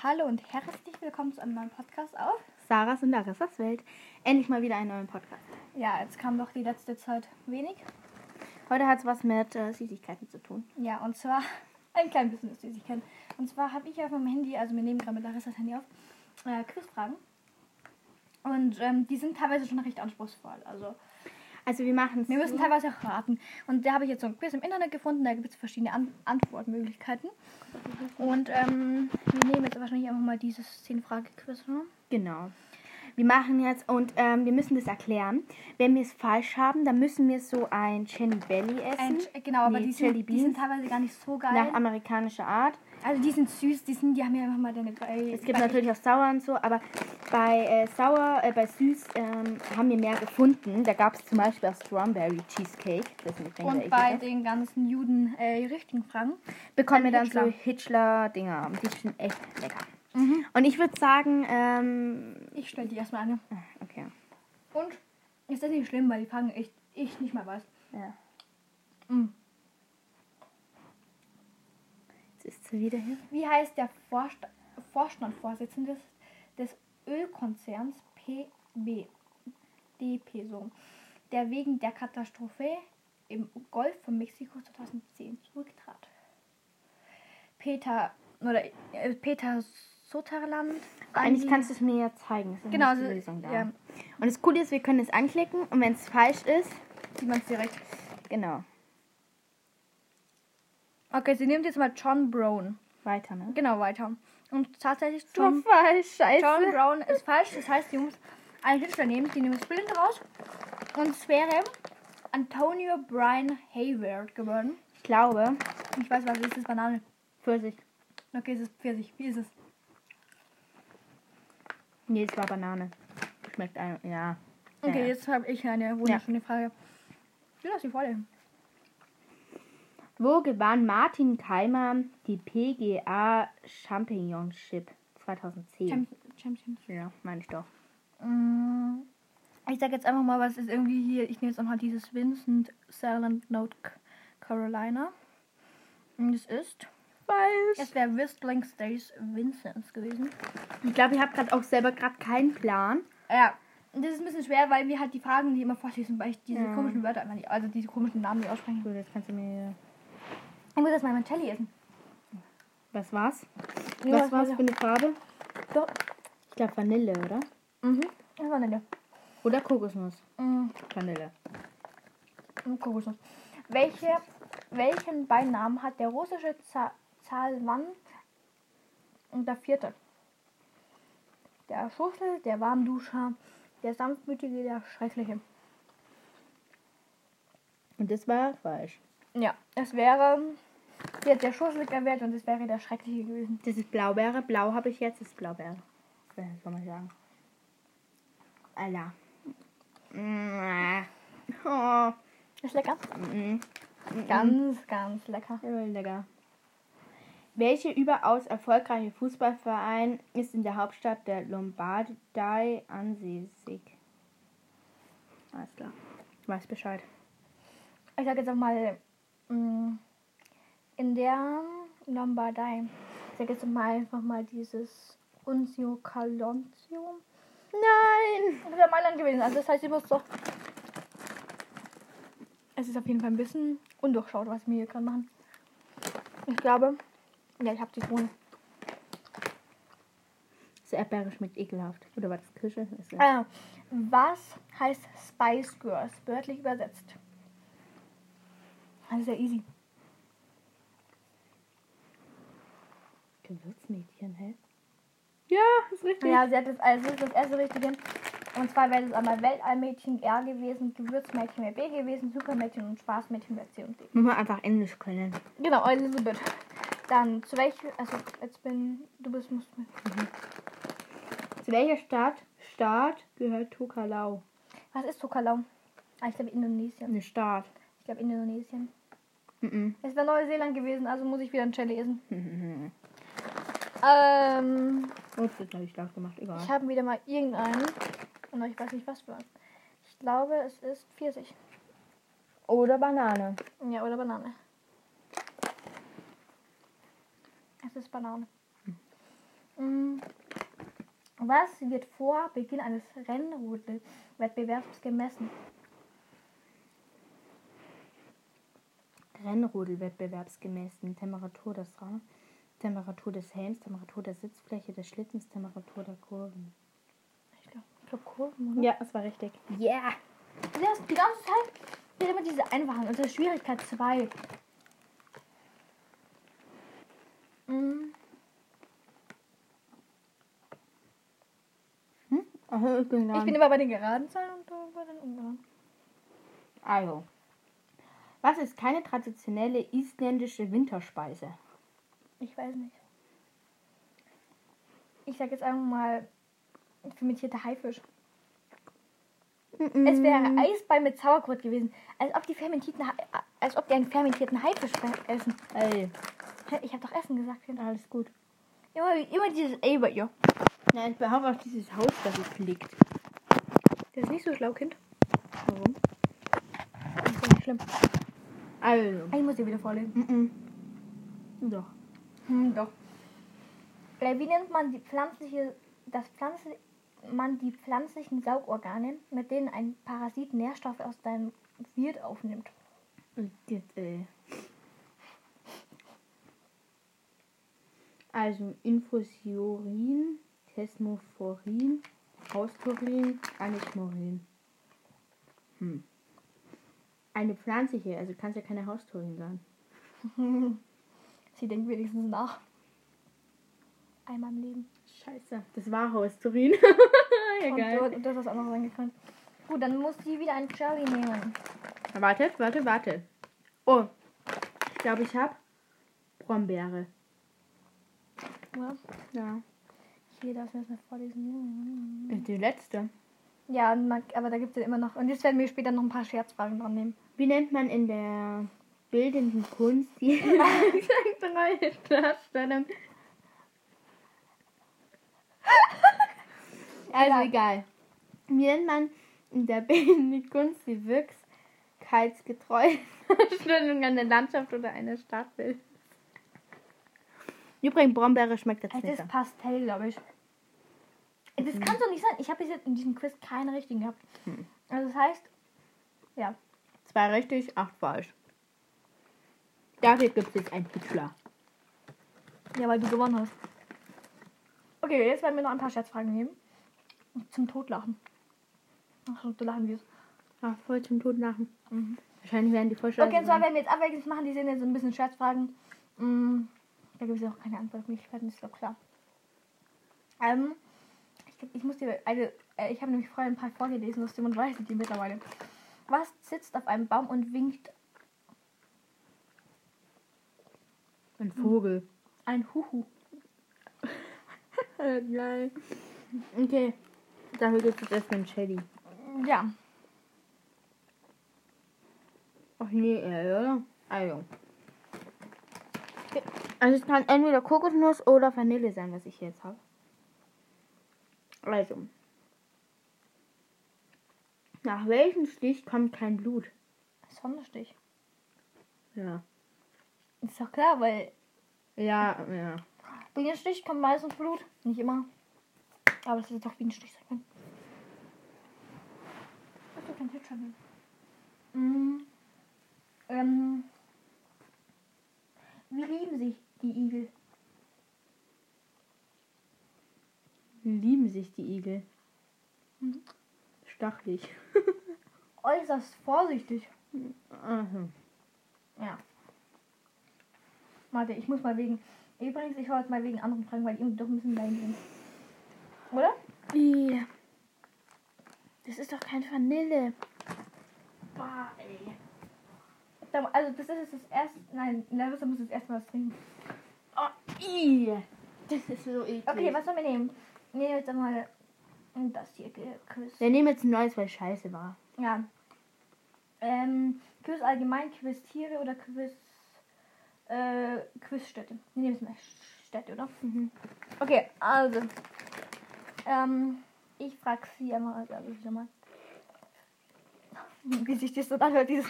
Hallo und herzlich willkommen zu einem neuen Podcast auf. Sarahs und Larissas Welt. Endlich mal wieder einen neuen Podcast. Ja, jetzt kam doch die letzte Zeit wenig. Heute hat es was mit äh, Süßigkeiten zu tun. Ja, und zwar ein klein bisschen Süßigkeiten. Und zwar habe ich auf meinem Handy, also wir nehmen gerade mit Larissas Handy auf, äh, Quizfragen. Und ähm, die sind teilweise schon recht anspruchsvoll. Also Also wir machen es wir müssen teilweise auch raten. Und da habe ich jetzt so ein Quiz im Internet gefunden, da gibt es verschiedene An Antwortmöglichkeiten. Und ähm, wir nehmen jetzt wahrscheinlich einfach mal dieses 10-Frage-Quiz. Ne? Genau. Wir machen jetzt und ähm, wir müssen das erklären. Wenn wir es falsch haben, dann müssen wir so ein Jelly Belly Ein, essen. genau, aber Nee, die, sind, die sind teilweise gar nicht so geil. nach amerikanischer Art. Also die sind süß, die sind, die haben ja einfach mal deine bei, Es gibt natürlich auch sauer und so, aber bei äh, sauer, äh, bei süß ähm, haben wir mehr gefunden. Da gab es zum Beispiel auch Strawberry Cheesecake. Das ist ein der und bei den ganzen Juden äh, richtigen Fragen. bekommen wir dann Hitchler. so Hitchler-Dinger. Die sind echt lecker. Mhm. Und ich würde sagen, ähm, Ich stelle die erstmal eine. ah, okay. Und ist das nicht schlimm, weil die Fragen echt ich nicht mal weiß. Ja. Mhm. Jetzt ist sie wieder hier. Wie heißt der Vorst Vorstandsvorsitzende des, des Ölkonzerns PB, DP so, der wegen der Katastrophe im Golf von Mexiko 2010 zurücktrat? Peter oder äh, Peter Sutherland. Eigentlich kannst du es mir ja zeigen. Ist Genau, nicht die so- Lösung da. ja. Und das Coole ist, wir können es anklicken und wenn es falsch ist, sieht man es direkt. genau, Okay, sie nimmt jetzt mal John Brown. weiter, ne? Genau, weiter. Und tatsächlich Schon John, falsch, scheiße. John Brown ist falsch. Das heißt, die muss einen Künstler nehmen. Die nehmen das Bild raus. Und es wäre Antonio Brian Hayward geworden. Ich glaube, Ich weiß, was ist das? Banane. Pfirsich. Okay, es ist Pfirsich. Wie ist es? Nee, es war Banane. Schmeckt ein, ja. Okay, ja. jetzt habe ich eine wunderschöne Frage. Ich lass die vorlesen. Wo gewann Martin Keimer die PGA Championship 2010? Champ Champions. ja, meine ich doch. Mm, Ich sag jetzt einfach mal, was ist irgendwie hier. Ich nehme jetzt einfach dieses Vincent Salland Note Carolina. Und es ist. Falsch. Es wäre Whistling Stays Vincents gewesen. Ich glaube, ich habe gerade auch selber gerade keinen Plan. Ja, und das ist ein bisschen schwer, weil wir halt die Fragen, die immer vorlesen, weil ich diese Ja. komischen Wörter einfach nicht, also diese komischen Namen nicht aussprechen. Gut, jetzt kannst du mir. Ich muss erstmal mein Jelly essen. Was war's? Ja, Was das war's war- für eine Farbe? So. Ich glaube Vanille, oder? Mhm. Eine. Oder Kokosnuss. Mhm. Vanille. Kokosnuss. Welche, welchen Beinamen hat der russische Za Zahlmann und der vierte? Der Schussel, der Warmduscher, der Sanftmütige, der Schreckliche. Und das war falsch. Ja, es wäre. Hat der Schussel gewählt und es wäre der Schreckliche gewesen. Das ist Blaubeere. Blau habe ich jetzt, das ist Blaubeere. Soll man sagen? Mm, Oh. Ist lecker? Mm. Ganz, ganz lecker. Lecker. Welche überaus erfolgreiche Fußballverein ist in der Hauptstadt der Lombardei ansässig? Alles klar. Ich weiß Bescheid. Ich sag jetzt auch mal, mh, in der Lombardei. Ich sag jetzt mal einfach mal dieses Unzio Calonzio. Nein! Das wäre Mailand gewesen. Also das heißt, ich muss doch. Es ist auf jeden Fall ein bisschen undurchschaut, was wir hier gerade machen. Ich glaube. Ja, ich habe die Krone. Das Erdbeere schmeckt ekelhaft. Oder war das Kirsche? Ah, was heißt Spice Girls? Wörtlich übersetzt. Das ist ja easy. Gewürzmädchen, hä? Ja, ist richtig. Ja, sie hat das, also das das erste Richtige. Und zwar wäre es einmal Weltallmädchen R gewesen, Gewürzmädchen wäre B gewesen, Supermädchen und Spaßmädchen wäre C und D. Muss man einfach Englisch können. Genau, Elisabeth. Dann zu welcher, also jetzt bin, du bist, musst mit. Zu welcher Stadt, Staat gehört Tokalau? Was ist Tokalau? Ah, ich glaube Indonesien. Eine Staat. Ich glaube Indonesien. Mhm. Es wäre Neuseeland gewesen, also muss ich wieder ein Chili essen. Ähm, Ups, das habe ich laut gemacht. Egal. ich habe wieder mal irgendeinen. Und ich weiß nicht was für. Ich glaube, es ist Pfirsich. Oder Banane. Ja, oder Banane. Es ist Banane. Mm, Was wird vor Beginn eines Rennrodelwettbewerbs gemessen? Rennrodelwettbewerbs gemessen. Temperatur des Raums, Temperatur des Helms, Temperatur der Sitzfläche des Schlittens, Temperatur der Kurven. Ich glaube, ich glaub Kurven, oder? Ja, das war richtig. Yeah! Du hast die ganze Zeit immer diese einfachen. Ist Schwierigkeit 2. Hm? Aha, ich bin Ich bin immer bei den geraden Zahlen und bei den ungeraden. Also. Was ist keine traditionelle isländische Winterspeise? Ich weiß nicht. Ich sag jetzt einfach mal fermentierter Haifisch. Es wäre Eisball mit Sauerkraut gewesen. Als ob die fermentierten Ha- als ob die einen fermentierten Haifisch essen. Ey, Ich habe doch Essen gesagt. Kind. alles gut. Immer, immer dieses Ey bei ihr. Nein, ich behaupte auch dieses Haus, das es liegt. Der ist nicht so schlau, Kind. Warum? Das ist nicht schlimm. Also. Ich muss dir wieder vorlesen. Mhm. Doch. Hm, doch. Äh, wie nennt man die pflanzliche, das Pflanze, man die pflanzlichen Saugorgane, mit denen ein Parasit Nährstoffe aus deinem Wirt aufnimmt? Und jetzt, ey. Also Infusiorin, Tesmophorin, Hausturin, Anismorin. Hm. Eine pflanzliche, also kann es ja keine Hausturin sein. Sie denkt wenigstens nach. Einmal im Leben. Scheiße, das war Hausturin. ja, Und geil. du, du hast was anderes angekündigt. Gut, dann muss sie wieder ein Cherry nehmen. Warte, warte, warte. Oh, ich glaube, ich habe Brombeere. Oder? Ja. Hier, darfst du das mal vorlesen. Die letzte. Ja, aber da gibt es ja immer noch. Und jetzt werden wir später noch ein paar Scherzfragen dran nehmen. Wie nennt man in der bildenden Kunst die treue Darstellung? Also egal. Wie nennt man in der bildenden Kunst die wirklichkeitsgetreue Darstellung einer Landschaft oder einer Stadtbild? Übrigens, Brombeere schmeckt jetzt Es nicht. ist Pastell, glaube ich. Das kann doch nicht sein. Ich habe bis jetzt in diesem Quiz keine richtigen gehabt. Also das heißt, ja. Zwei richtig, acht falsch. Dafür gibt es jetzt einen Hitler. Ja, weil du gewonnen hast. Okay, jetzt werden wir noch ein paar Scherzfragen nehmen. Zum Totlachen. Ach so, du lachen wirst. Ach, voll zum Tod lachen. Mhm. Wahrscheinlich werden die Vorschläge. Okay, und zwar werden wir jetzt abwechselnd machen. Die sind jetzt so ein bisschen Scherzfragen. Mm, da gibt es ja auch keine Antwortmöglichkeiten, ist doch klar. Ähm, ich, glaub, ich muss dir eine. Äh, ich habe nämlich vorher ein paar vorgelesen aus dem und weiß die mittlerweile. Was sitzt auf einem Baum und winkt Ein Vogel. ein Huhu? Geil. Okay. Dafür gibt es erstmal einen Shelly. Ja. Ach nee, äh, oder? Also. Also es kann entweder Kokosnuss oder Vanille sein, was ich jetzt habe. Also. Nach welchem Stich kommt kein Blut? Sonnenstich. Ja. Ist doch klar, weil Ja, ja. Bienenstich kommt meistens Blut. Nicht immer. Aber es ist doch Bienenstich sein können. Hast du kein Hit schon? Mm. Ähm. Wie lieben sich die Igel? Lieben sich die Igel. Mhm. Stachelig. Äußerst vorsichtig. Aha. Ja. Warte, ich muss mal wegen. Übrigens, ich wollte mal wegen anderen Fragen, weil die doch ein bisschen lame sind. Oder? Ih. Das ist doch kein Vanille. Boah, ey. Da- Also, das ist das erste. Nein, Larissa muss jetzt erstmal was trinken. Oh, ih. Das ist so eklig. Okay, was sollen wir nehmen? Nehmen wir jetzt einmal das hier, Quiz. Wir nehmen jetzt ein neues, weil scheiße war. Ja. Ähm, Quiz allgemein, Quiz Tiere oder Quiz. Äh, Quizstätte. Wir nehmen jetzt mal Städte, oder? Mhm. Okay, also. Ähm, ich frag sie einmal, also wieder mal. Wie sich das so anhört, dieses.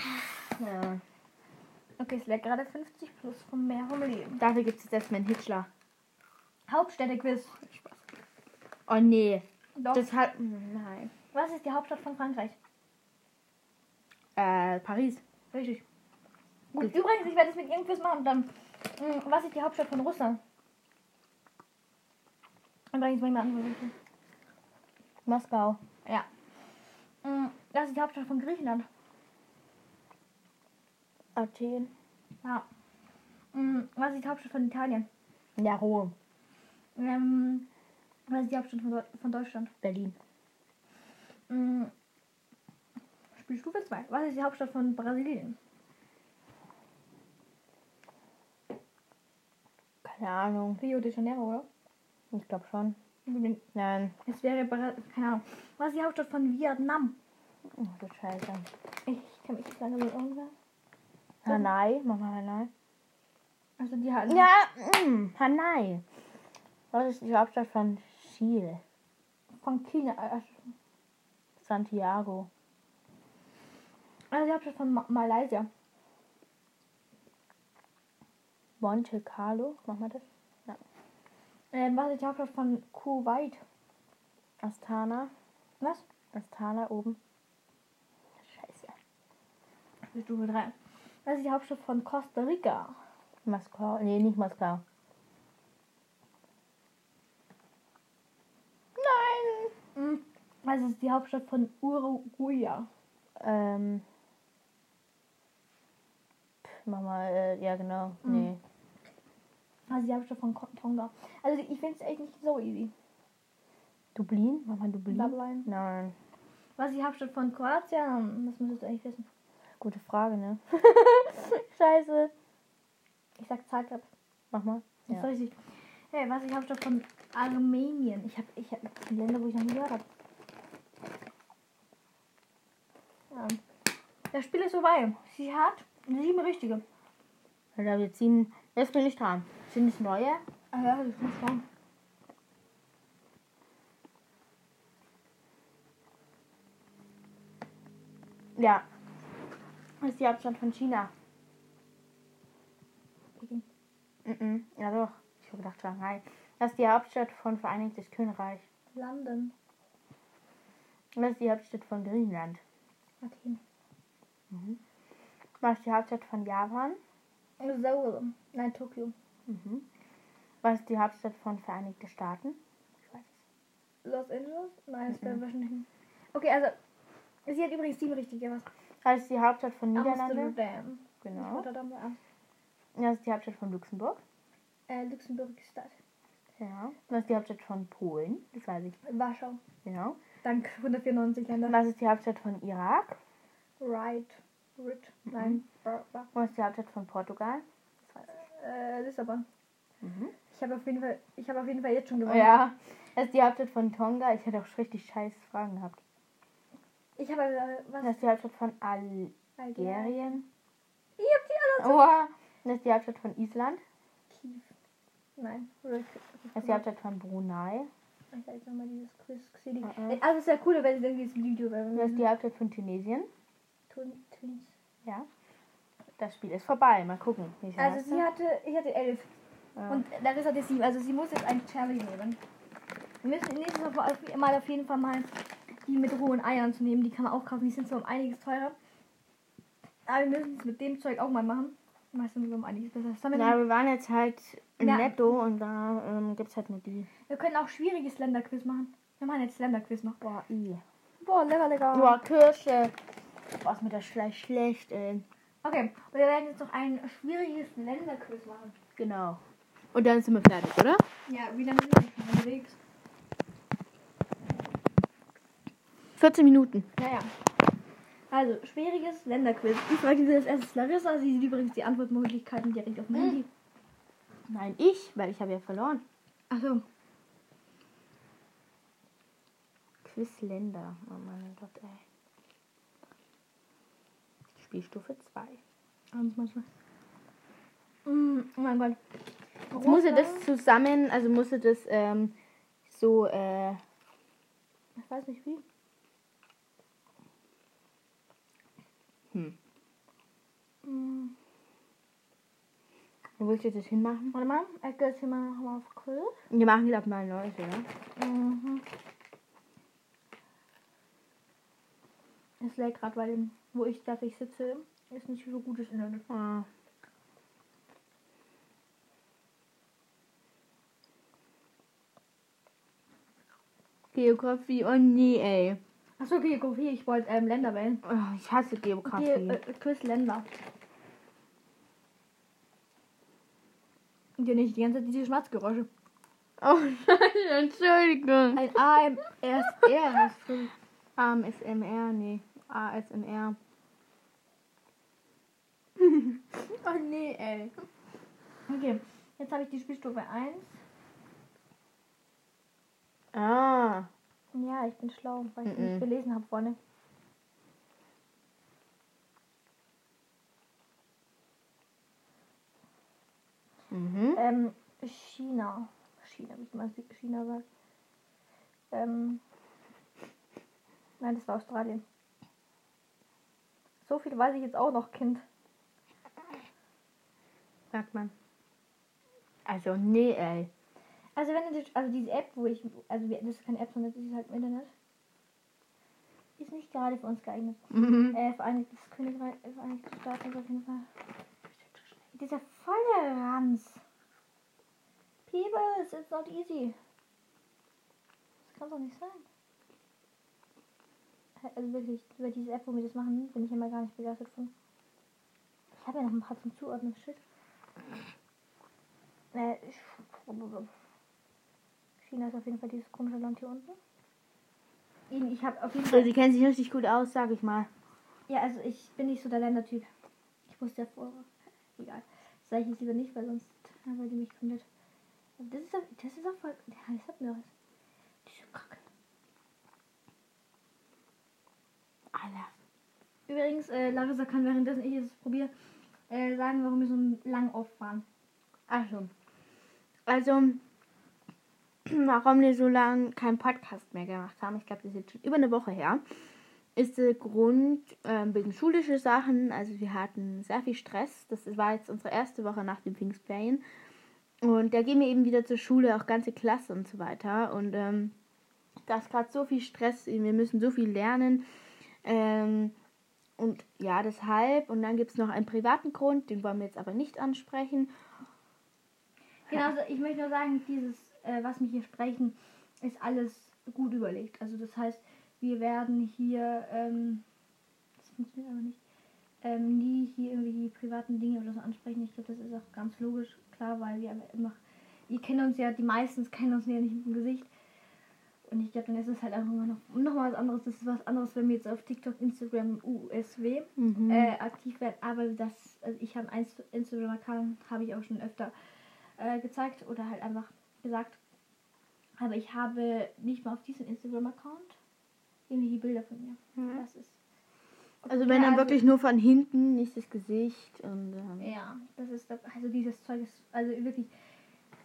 Ja. Okay, es wäre gerade 50 plus vom Meer vom Leben. Dafür gibt es jetzt erstmal einen Hitler. Hauptstädte-Quiz. Spaß. Oh nee. Doch. Das hat. Nein. Was ist die Hauptstadt von Frankreich? Äh, Paris. Richtig. Gut, Gut. übrigens, ich werde es mit irgendwas machen. Dann, mh, was ist die Hauptstadt von Russland? Übrigens, mal antworten. Moskau. Ja. Mh, Was ist die Hauptstadt von Griechenland? Athen. Ja. Mh, Was ist die Hauptstadt von Italien? Ja, Rom. Ähm, was ist die Hauptstadt von, Deu- von Deutschland? Berlin. Mh, Spielstufe 2. Was ist die Hauptstadt von Brasilien? Keine Ahnung. Rio de Janeiro, oder? Ich glaube schon. Nein. Es wäre, Bra- keine Ahnung. Was ist die Hauptstadt von Vietnam? Oh, du Scheiße. Ich kann mich nicht sagen, wie irgendwas. Hanai. Mach mal Hanai. Also die halt. Ja, mm, Hanai. Was ist die Hauptstadt von Chile? Von China. äh, Santiago. Also die Hauptstadt von Ma Malaysia. Monte Carlo. Mach mal das. Ähm, was ist die Hauptstadt von Kuwait? Astana. Was? Astana oben. Scheiße. Stufe 3. Was ist die Hauptstadt von Costa Rica? Moskau. Nee, nicht Moskau. Nein. Was ist die Hauptstadt von Uruguay? Ähm. Mach mal, äh, ja genau. Mhm. Nee. Was ist die Hauptstadt von Tonga? Also ich finde es echt nicht so easy. Dublin? Mach mal Dublin. Dublin. Nein. Was ist die Hauptstadt von Kroatien? Das müsstest du eigentlich wissen. Gute Frage, ne? Scheiße. Ich sag Zagreb. Mach mal. Das Ja. ist richtig. Hey, was ist die Hauptstadt von Armenien? Ich habe ich hab Länder, wo ich noch nie gehört habe. Ja. Das Spiel ist vorbei. Sie hat sieben richtige. Alter, wir ziehen. Jetzt bin ich dran. Sind es neue? Ah ja, das muss sein. Ja. Das ist die Hauptstadt von China. Peking. Mhm. Ja doch. Ich habe gedacht Shanghai. Das ist die Hauptstadt von Vereinigtes Königreich. London. Das ist die Hauptstadt von Griechenland. Athen. Was ist die Hauptstadt von Japan? Seoul. Nein, Tokio. Mhm. Was ist die Hauptstadt von Vereinigte Staaten? Ich weiß es. Los Angeles? Nein, das wäre wahrscheinlich nicht. Okay, also. Sie hat übrigens sieben richtige. Was? Ist die Hauptstadt von Niederlande? Amsterdam. Genau. Rotterdam, ja. Das ist die Hauptstadt von Luxemburg. Äh, Luxemburg Stadt. Ja. Was ist die Hauptstadt von Polen? Das weiß ich. Warschau. Genau. Dank 194 Länder. Was ist die Hauptstadt von Irak? Right. Rit. Nein. Bar- Bar- Was ist die Hauptstadt von Portugal? Das weiß Äh, Lissabon. ich. Mhm. Ich habe auf jeden Fall, ich habe auf jeden Fall jetzt schon gewonnen. Ja. Das ist die Hauptstadt von Tonga. Ich hätte auch richtig scheiß Fragen gehabt. Ich habe äh, was? Das ist die Hauptstadt von Algerien. Ich habe die alle. Oh. Das ist die Hauptstadt von Island. Kiew. Nein. Oder Das ist die Hauptstadt von Brunei. Ich sag nochmal dieses Quiz. Xili. Mhm. Also es wäre cool, wenn sie dieses Video wäre. Das ist die Hauptstadt von Tunesien. Tun- Tunis. Ja. Das Spiel ist vorbei. Mal gucken. Also sie hatte, ich hatte elf. Ja. Und Larissa hatte sieben. Also sie muss jetzt ein Challenge nehmen. Wir müssen nächstes Mal auf jeden Fall mal die mit rohen Eiern zu nehmen. Die kann man auch kaufen. Die sind zwar um einiges teurer. Aber wir müssen es mit dem Zeug auch mal machen. Meistens um einiges besser. Was Ja, wir waren jetzt halt Ja. netto und da ähm, gibt es halt nur die. wir können auch schwieriges Länderquiz machen. Wir machen jetzt Länderquiz noch. Boah, i. Boah, lecker, lecker. Boah, Kirsche. Boah, ist mir das schlecht, schlecht, ey. Okay, und wir werden jetzt noch ein schwieriges Länderquiz machen. Genau. Und dann sind wir fertig, oder? Ja, wie lange sind wir unterwegs? 14 Minuten. Ja, ja. Also, schwieriges Länderquiz. Ich frage Sie als erstes Larissa. Sie sieht übrigens die Antwortmöglichkeiten direkt auf dem Handy. Nein, ich, weil ich habe ja verloren. Achso. Quizländer. Oh mein Gott, ey. Spielstufe 2. Abends manchmal. Mm, oh mein Gott. Jetzt musste das Russland- zusammen, also musste das ähm, so, äh, Ich weiß nicht wie. Hm. Wo willst du das hinmachen? Warte mal, ich gehe jetzt hier mal noch mal auf Quiz. Wir machen wieder mal neues, oder? Mhm. Es lädt gerade, weil dem, wo ich dass ich sitze, ist nicht so gutes Internet. Ah. Geografie, oh nee, ey. Achso, Geografie, ich wollte ähm, Länder wählen. Oh, ich hasse Geografie. Ge äh, Quiz Länder. Und ja nicht die ganze Zeit diese Schmatzgeräusche. Oh nein, Entschuldigung. Ein AMSR hast du. ASMR, nee. ASMR. Oh nee, ey. Okay, jetzt habe ich die Spielstufe 1. Ah. Ja, ich bin schlau, weil ich Mhm. nicht gelesen habe vorne. Mhm. Ähm, China. China, wie man China sagt. Ähm, nein, das war Australien. So viel weiß ich jetzt auch noch, Kind. Sagt man. Also, nee, ey. Also wenn ihr, also diese App, wo ich, also das ist keine App, sondern das ist halt im Internet, ist nicht gerade für uns geeignet. Mhm. Äh, Vereinigtes Königreich, äh, Vereinigte Staaten auf jeden Fall. Dieser volle Ranz. Peebles, it's not easy. Das kann doch nicht sein. Also wirklich, über diese App, wo wir das machen, bin ich immer gar nicht begeistert von. Ich habe ja noch ein paar zum Zuordnen, shit. Äh, ich- China ist auf jeden Fall dieses komische Land hier unten. Ich- Ich habe auf jeden Fall. die kennen sich richtig gut aus, sag ich mal. Ja, also ich bin nicht so der Ländertyp. Ich wusste ja vorher. Egal. Das sage ich jetzt lieber nicht, weil sonst weil die mich komplett. Das ist auch, das ist auch voll. Ja, das hat mir was. Diese Kacke. Alter. Übrigens, äh, Larissa kann währenddessen ich es probiere, äh, sagen, warum wir so lang auffahren. Also. Also, warum wir so lange keinen Podcast mehr gemacht haben, ich glaube, das ist jetzt schon über eine Woche her, ist der Grund ähm, wegen schulische Sachen. Also, wir hatten sehr viel Stress. Das war jetzt unsere erste Woche nach den Pfingstferien. Und da gehen wir eben wieder zur Schule, auch ganze Klasse und so weiter. Und ähm, da ist gerade so viel Stress, wir müssen so viel lernen. Ähm, und ja, deshalb. Und dann gibt es noch einen privaten Grund, den wollen wir jetzt aber nicht ansprechen. Genau, also ich möchte nur sagen, dieses, äh, was wir hier sprechen, ist alles gut überlegt. Also das heißt, wir werden hier, ähm, das funktioniert aber nicht, ähm, nie hier irgendwie die privaten Dinge oder so ansprechen. Ich glaube, das ist auch ganz logisch, klar, weil wir immer, ihr kennt uns ja, die meisten kennen uns ja nicht mit dem Gesicht. Und ich glaube, dann ist es halt einfach immer noch, noch mal was anderes. Das ist was anderes, wenn wir jetzt auf TikTok, Instagram, USW Mhm. äh, aktiv werden. Aber das, also ich habe einen Instagram-Account, habe ich auch schon öfter äh, gezeigt oder halt einfach gesagt. Aber ich habe nicht mal auf diesem Instagram-Account irgendwelche Bilder von mir. Mhm. Das ist. Also wenn Ja, dann also- wirklich nur von hinten, nicht das Gesicht und ähm, Ja, das ist das, also dieses Zeug ist also wirklich.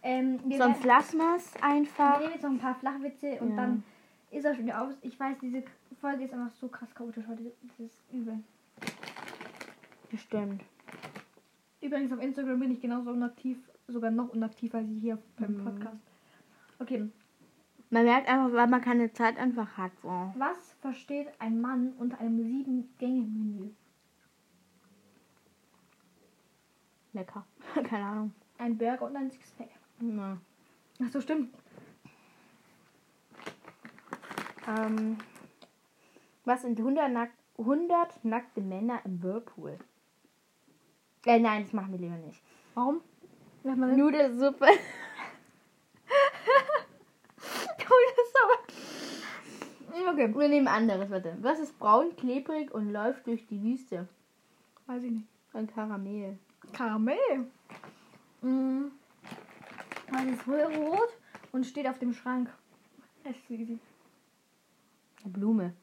Ähm, wir sonst werden- lassen wir es wir einfach. nehmen jetzt noch ein paar Flachwitze und Ja. dann ist er schon wieder aus. Ich weiß, diese Folge ist einfach so krass chaotisch heute. Das ist übel. Bestimmt. Übrigens auf Instagram bin ich genauso unaktiv, sogar noch unaktiver als hier beim Mhm. Podcast. Okay, Man merkt einfach, weil man keine Zeit einfach hat. So. was versteht ein Mann unter einem sieben-Gänge-Menü? Lecker. keine Ahnung. Ein Burger und ein Sixpack. Ja. Ach so, stimmt. Ähm, was sind 100, nack 100 nackte Männer im Whirlpool? Äh, nein, das machen wir lieber nicht. Warum? Sag mal, Nudelsuppe. Okay, Wir nehmen anderes, warte. Was ist braun, klebrig und läuft durch die Wüste? weiß ich nicht. Ein Karamell. Karamell. Mm. Das ist rot und steht auf dem Schrank. Es ist easy. Eine Blume.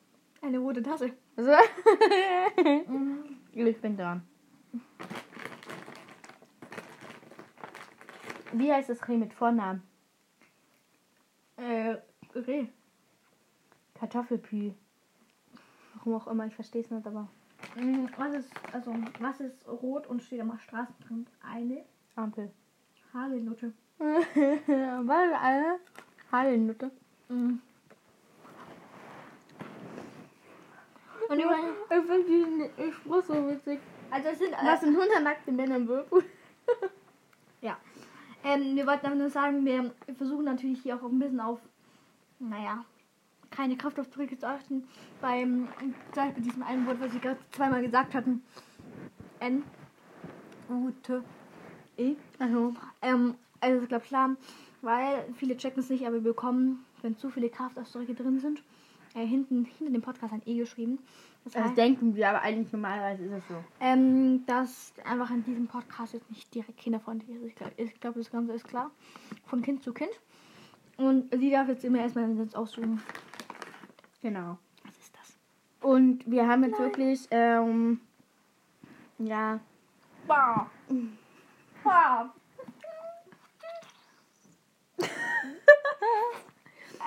Eine rote Tasse. So. Mm. ich bin dran. Wie heißt das Reh mit Vornamen? Äh, Reh. Kartoffelpü. Warum auch immer, ich verstehe es nicht, aber. Mm, Was ist, also, was ist rot und steht am Straßenrand? Eine. Ampel. Hagelnutte. Was eine? Hagelnutte. Mhm. Und übrigens, Ich finde diesen Spruch so witzig. also es sind, Was sind hundernackte Männer im Whirlpool? Ähm, wir wollten aber nur sagen, wir versuchen natürlich hier auch ein bisschen auf, naja, keine Kraftausdrücke zu achten. Beim, zum Beispiel diesem einen Wort, was wir gerade zweimal gesagt hatten. N. U, T, E. Also, Ähm, also ist glaube klar, weil viele checken es nicht, aber wir bekommen, wenn zu viele Kraftausdrücke drin sind, äh, hinten, hinter dem Podcast ein E geschrieben. Das das heißt, denken wir, aber eigentlich normalerweise ist es so. ähm, dass einfach in diesem Podcast jetzt nicht direkt kinderfreundlich ist. Ich glaube, glaub, das Ganze ist klar. Von Kind zu Kind. Und sie darf jetzt immer erstmal den Sitz aussuchen. Genau. Was ist das? Und wir haben jetzt wirklich, ähm, ja, Wow. Wow.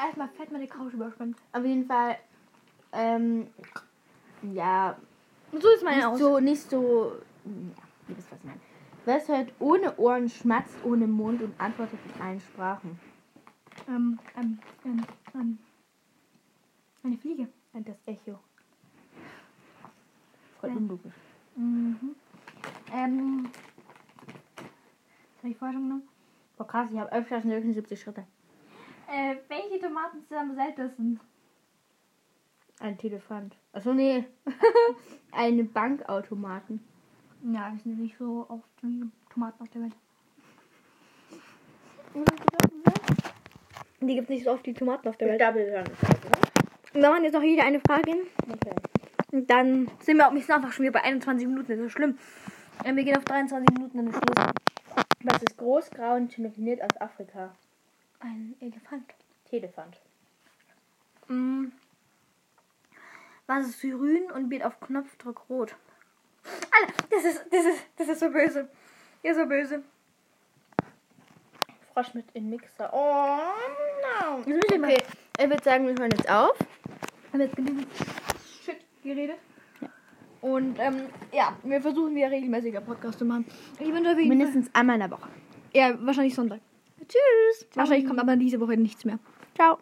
Erstmal fett meine Couch überspannt. auf jeden Fall, ähm, ja, so ist meine nicht aus. so, nicht so, ja, ihr wisst, was ich meine. Was hört ohne Ohren, schmatzt ohne Mund und antwortet in allen Sprachen? Ähm, ähm, ähm, ähm. Eine Fliege. Und das Echo. Voll Ja. unlogisch. Mhm. Ähm. Habe ich vorher schon genommen? Boah, krass, ich habe öfter als 79 Schritte. Äh, welche Tomaten sind am seltensten? Ein Telefant. Achso, nee. Eine Bankautomaten. Ja, das sind nicht so oft wie Tomaten auf der Welt. Die gibt es nicht so oft wie Tomaten auf der Welt. Doppelhörn. Und da machen jetzt noch jede eine Frage. Okay. Und dann sind wir auch nicht einfach schon wieder bei 21 Minuten. Das ist so schlimm. Ähm, wir gehen auf 23 Minuten dann ist Schluss. Was ist groß, grau und definiert aus Afrika? Ein Elefant. Telefant. Mm. Was ist grün und wird auf Knopfdruck rot? Alter, das ist, das ist, das ist so böse. Ja, so böse. Frosch mit in Mixer. Oh, no. Wir mal- Okay, ich würde sagen, wir hören jetzt auf. haben jetzt genügend Shit geredet. Und ähm, ja, wir versuchen wieder regelmäßiger Podcast zu machen. Ich wünsche Mindestens einmal in der Woche. Ja, wahrscheinlich Sonntag. Tschüss. Wahrscheinlich kommt aber diese Woche nichts mehr. Ciao.